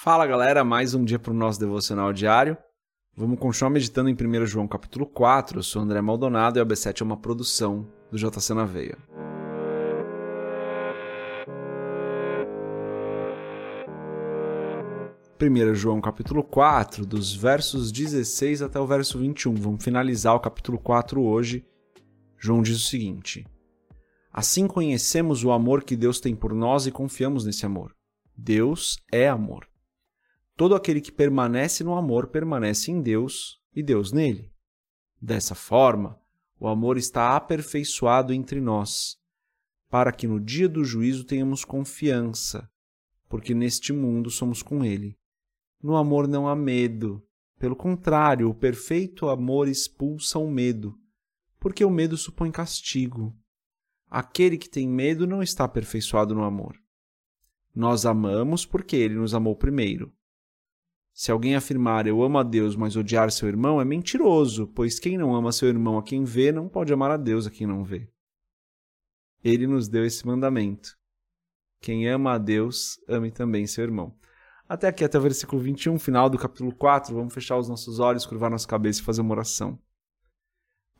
Fala galera, mais um dia para o nosso devocional diário. Vamos continuar meditando em 1 João capítulo 4. Eu sou André Maldonado e a B7 é uma produção do JC na Veia. Primeiro João capítulo 4, dos versos 16 até o verso 21. Vamos finalizar o capítulo 4 hoje. João diz o seguinte: Assim conhecemos o amor que Deus tem por nós e confiamos nesse amor. Deus é amor. Todo aquele que permanece no amor permanece em Deus e Deus nele. Dessa forma, o amor está aperfeiçoado entre nós, para que no dia do juízo tenhamos confiança, porque neste mundo somos com ele. No amor não há medo. Pelo contrário, o perfeito amor expulsa o medo, porque o medo supõe castigo. Aquele que tem medo não está aperfeiçoado no amor. Nós amamos porque ele nos amou primeiro. Se alguém afirmar eu amo a Deus, mas odiar seu irmão, é mentiroso, pois quem não ama seu irmão a quem vê, não pode amar a Deus a quem não vê. Ele nos deu esse mandamento. Quem ama a Deus, ame também seu irmão. Até aqui, até o versículo 21, final do capítulo 4, vamos fechar os nossos olhos, curvar nossa cabeça e fazer uma oração.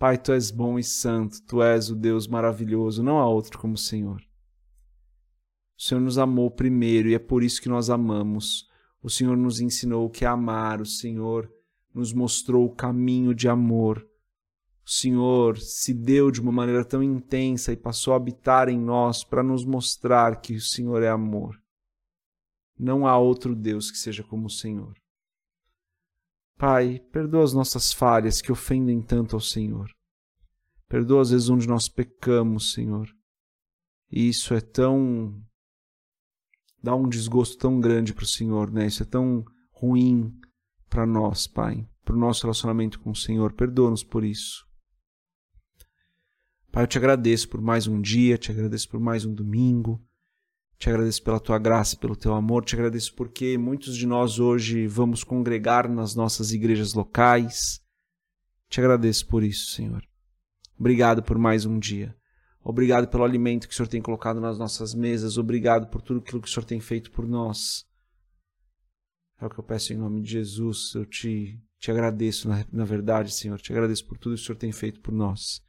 Pai, tu és bom e santo, tu és o Deus maravilhoso, não há outro como o Senhor. O Senhor nos amou primeiro e é por isso que nós amamos. O Senhor nos ensinou o que é amar, o Senhor nos mostrou o caminho de amor. O Senhor se deu de uma maneira tão intensa e passou a habitar em nós para nos mostrar que o Senhor é amor. Não há outro Deus que seja como o Senhor. Pai, perdoa as nossas falhas que ofendem tanto ao Senhor. Perdoa as vezes onde nós pecamos, Senhor. E isso é tão dá um desgosto tão grande para o Senhor, né? Isso é tão ruim para nós, Pai, para o nosso relacionamento com o Senhor. Perdoa-nos por isso. Pai, eu te agradeço por mais um dia, te agradeço por mais um domingo, te agradeço pela tua graça, pelo teu amor, te agradeço porque muitos de nós hoje vamos congregar nas nossas igrejas locais. Te agradeço por isso, Senhor. Obrigado por mais um dia. Obrigado pelo alimento que o Senhor tem colocado nas nossas mesas. Obrigado por tudo aquilo que o Senhor tem feito por nós. É o que eu peço em nome de Jesus. Eu te, te agradeço, na, na verdade, Senhor. Te agradeço por tudo que o Senhor tem feito por nós.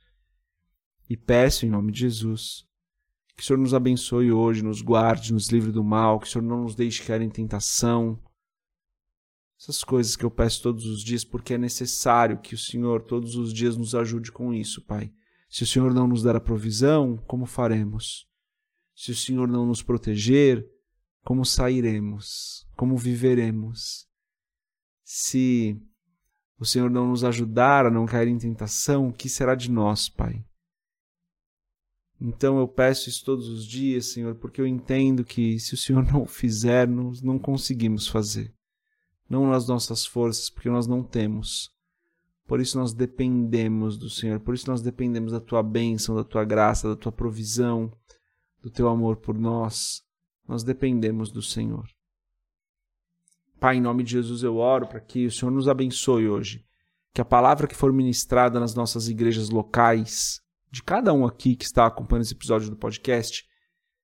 E peço em nome de Jesus que o Senhor nos abençoe hoje, nos guarde, nos livre do mal, que o Senhor não nos deixe cair em tentação. Essas coisas que eu peço todos os dias, porque é necessário que o Senhor todos os dias nos ajude com isso, Pai. Se o Senhor não nos dar a provisão, como faremos? Se o Senhor não nos proteger, como sairemos? Como viveremos? Se o Senhor não nos ajudar a não cair em tentação, o que será de nós, Pai? Então eu peço isso todos os dias, Senhor, porque eu entendo que se o Senhor não fizer, nós não conseguimos fazer. Não nas nossas forças, porque nós não temos. Por isso nós dependemos do Senhor, por isso nós dependemos da tua bênção, da tua graça, da tua provisão, do teu amor por nós. Nós dependemos do Senhor. Pai, em nome de Jesus eu oro para que o Senhor nos abençoe hoje. Que a palavra que for ministrada nas nossas igrejas locais, de cada um aqui que está acompanhando esse episódio do podcast,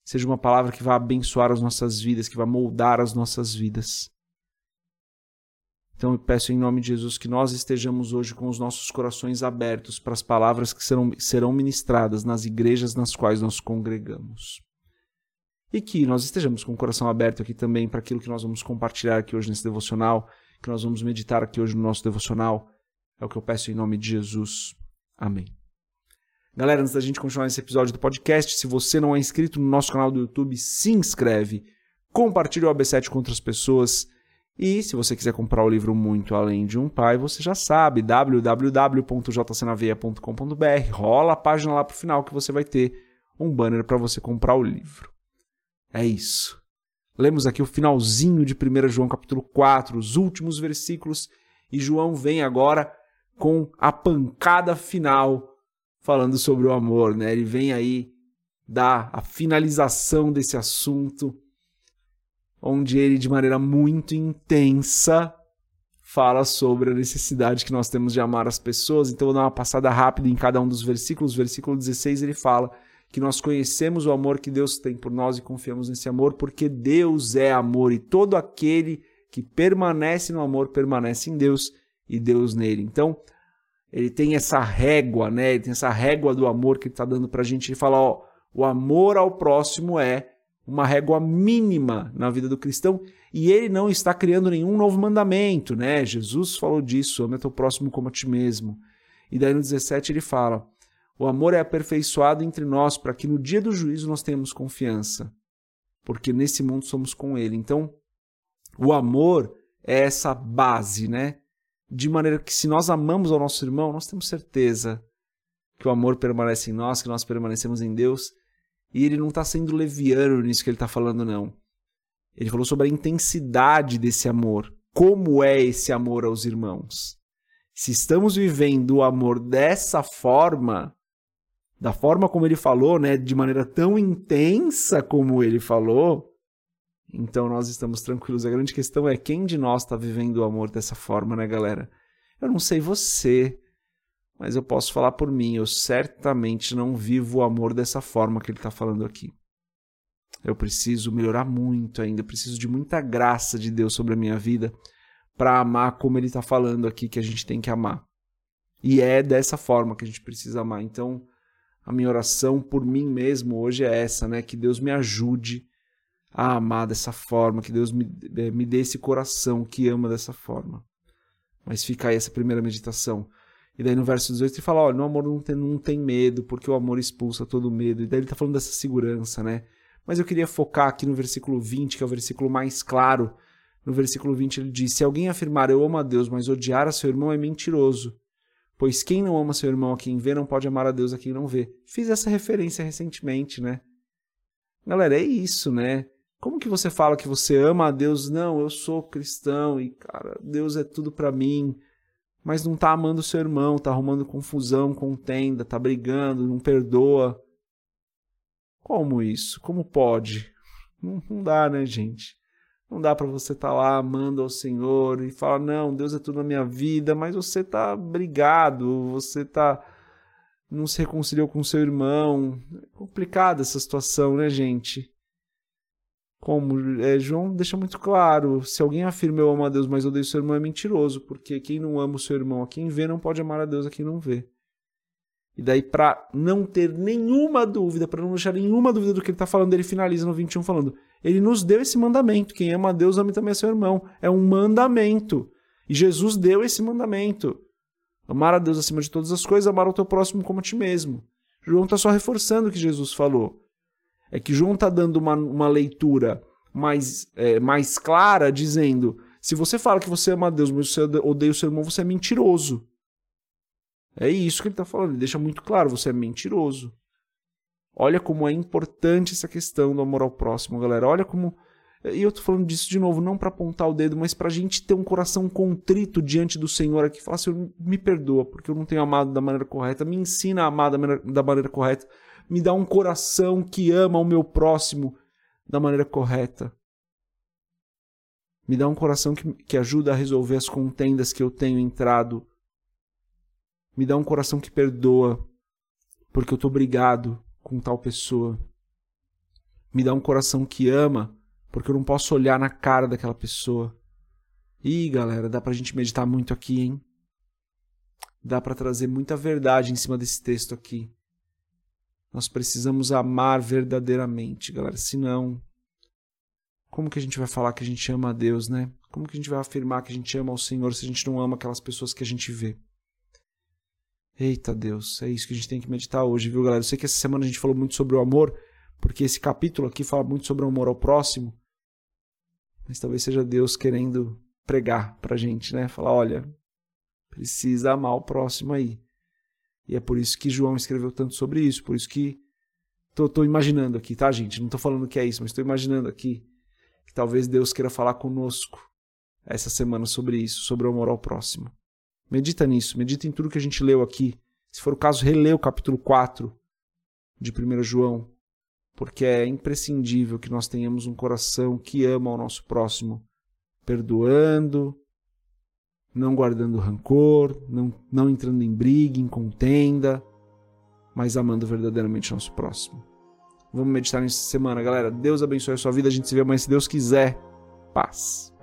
seja uma palavra que vá abençoar as nossas vidas, que vá moldar as nossas vidas. Então eu peço em nome de Jesus que nós estejamos hoje com os nossos corações abertos para as palavras que serão, serão ministradas nas igrejas nas quais nós congregamos. E que nós estejamos com o coração aberto aqui também para aquilo que nós vamos compartilhar aqui hoje nesse devocional, que nós vamos meditar aqui hoje no nosso devocional. É o que eu peço em nome de Jesus. Amém. Galera, antes da gente continuar esse episódio do podcast, se você não é inscrito no nosso canal do YouTube, se inscreve, compartilhe o AB7 com outras pessoas e se você quiser comprar o livro Muito Além de um Pai, você já sabe, www.jcnaveia.com.br. Rola a página lá para o final que você vai ter um banner para você comprar o livro. É isso. Lemos aqui o finalzinho de 1 João capítulo 4, os últimos versículos, e João vem agora com a pancada final falando sobre o amor, né? Ele vem aí dar a finalização desse assunto onde ele, de maneira muito intensa, fala sobre a necessidade que nós temos de amar as pessoas. Então, vou dar uma passada rápida em cada um dos versículos. Versículo 16 ele fala que nós conhecemos o amor que Deus tem por nós e confiamos nesse amor, porque Deus é amor e todo aquele que permanece no amor permanece em Deus e Deus nele. Então, ele tem essa régua, né? Ele tem essa régua do amor que ele está dando para a gente. Ele fala, ó, o amor ao próximo é uma régua mínima na vida do cristão e ele não está criando nenhum novo mandamento, né? Jesus falou disso, ama teu próximo como a ti mesmo. E daí no 17 ele fala: o amor é aperfeiçoado entre nós para que no dia do juízo nós tenhamos confiança, porque nesse mundo somos com ele. Então, o amor é essa base, né? De maneira que se nós amamos ao nosso irmão, nós temos certeza que o amor permanece em nós, que nós permanecemos em Deus e ele não está sendo leviano nisso que ele está falando, não. Ele falou sobre a intensidade desse amor. Como é esse amor aos irmãos? Se estamos vivendo o amor dessa forma, da forma como ele falou, né, de maneira tão intensa como ele falou, então nós estamos tranquilos. A grande questão é quem de nós está vivendo o amor dessa forma, né, galera? Eu não sei você, mas eu posso falar por mim, eu certamente não vivo o amor dessa forma que ele está falando aqui. Eu preciso melhorar muito ainda, preciso de muita graça de Deus sobre a minha vida para amar como ele está falando aqui que a gente tem que amar. E é dessa forma que a gente precisa amar. Então, a minha oração por mim mesmo hoje é essa, né? Que Deus me ajude a amar dessa forma, que Deus me, eh, me dê esse coração que ama dessa forma. Mas fica aí essa primeira meditação. E daí no verso 18 ele fala: olha, no amor não tem, não tem medo, porque o amor expulsa todo medo. E daí ele está falando dessa segurança, né? Mas eu queria focar aqui no versículo 20, que é o versículo mais claro. No versículo 20 ele diz: Se alguém afirmar eu amo a Deus, mas odiar a seu irmão é mentiroso. Pois quem não ama seu irmão a quem vê, não pode amar a Deus a quem não vê. Fiz essa referência recentemente, né? Galera, é isso, né? Como que você fala que você ama a Deus? Não, eu sou cristão e, cara, Deus é tudo para mim mas não tá amando seu irmão, tá arrumando confusão, contenda, tá brigando, não perdoa. Como isso? Como pode? Não, não dá, né, gente? Não dá para você estar tá lá amando ao Senhor e falar, não, Deus é tudo na minha vida, mas você tá brigado, você tá não se reconciliou com seu irmão. É complicada essa situação, né, gente? Como é, João deixa muito claro: se alguém afirma eu amo a Deus, mas odeio seu irmão, é mentiroso, porque quem não ama o seu irmão a quem vê não pode amar a Deus a quem não vê. E daí, para não ter nenhuma dúvida, para não deixar nenhuma dúvida do que ele está falando, ele finaliza no 21 falando: Ele nos deu esse mandamento. Quem ama a Deus, ame também a seu irmão. É um mandamento. E Jesus deu esse mandamento. Amar a Deus acima de todas as coisas, amar o teu próximo como a ti mesmo. João está só reforçando o que Jesus falou. É que João está dando uma, uma leitura mais, é, mais clara, dizendo: se você fala que você ama Deus, mas você odeia o seu irmão, você é mentiroso. É isso que ele está falando, ele deixa muito claro: você é mentiroso. Olha como é importante essa questão do amor ao próximo, galera. Olha como. E eu tô falando disso de novo, não para apontar o dedo, mas para a gente ter um coração contrito diante do Senhor aqui. Falar, Senhor, me perdoa, porque eu não tenho amado da maneira correta. Me ensina a amar da maneira, da maneira correta me dá um coração que ama o meu próximo da maneira correta. Me dá um coração que, que ajuda a resolver as contendas que eu tenho entrado. Me dá um coração que perdoa, porque eu estou brigado com tal pessoa. Me dá um coração que ama, porque eu não posso olhar na cara daquela pessoa. Ih, galera, dá pra gente meditar muito aqui, hein? Dá para trazer muita verdade em cima desse texto aqui. Nós precisamos amar verdadeiramente, galera. Senão, como que a gente vai falar que a gente ama a Deus, né? Como que a gente vai afirmar que a gente ama ao Senhor se a gente não ama aquelas pessoas que a gente vê? Eita Deus, é isso que a gente tem que meditar hoje, viu, galera? Eu sei que essa semana a gente falou muito sobre o amor, porque esse capítulo aqui fala muito sobre o amor ao próximo. Mas talvez seja Deus querendo pregar pra gente, né? Falar, olha, precisa amar o próximo aí. E é por isso que João escreveu tanto sobre isso. Por isso que tô imaginando aqui, tá, gente? Não tô falando que é isso, mas estou imaginando aqui que talvez Deus queira falar conosco essa semana sobre isso, sobre o amor ao próximo. Medita nisso, medita em tudo que a gente leu aqui. Se for o caso, relê o capítulo 4 de 1 João, porque é imprescindível que nós tenhamos um coração que ama o nosso próximo, perdoando, não guardando rancor, não, não entrando em briga, em contenda, mas amando verdadeiramente nosso próximo. Vamos meditar nessa semana, galera. Deus abençoe a sua vida. A gente se vê mais se Deus quiser. Paz.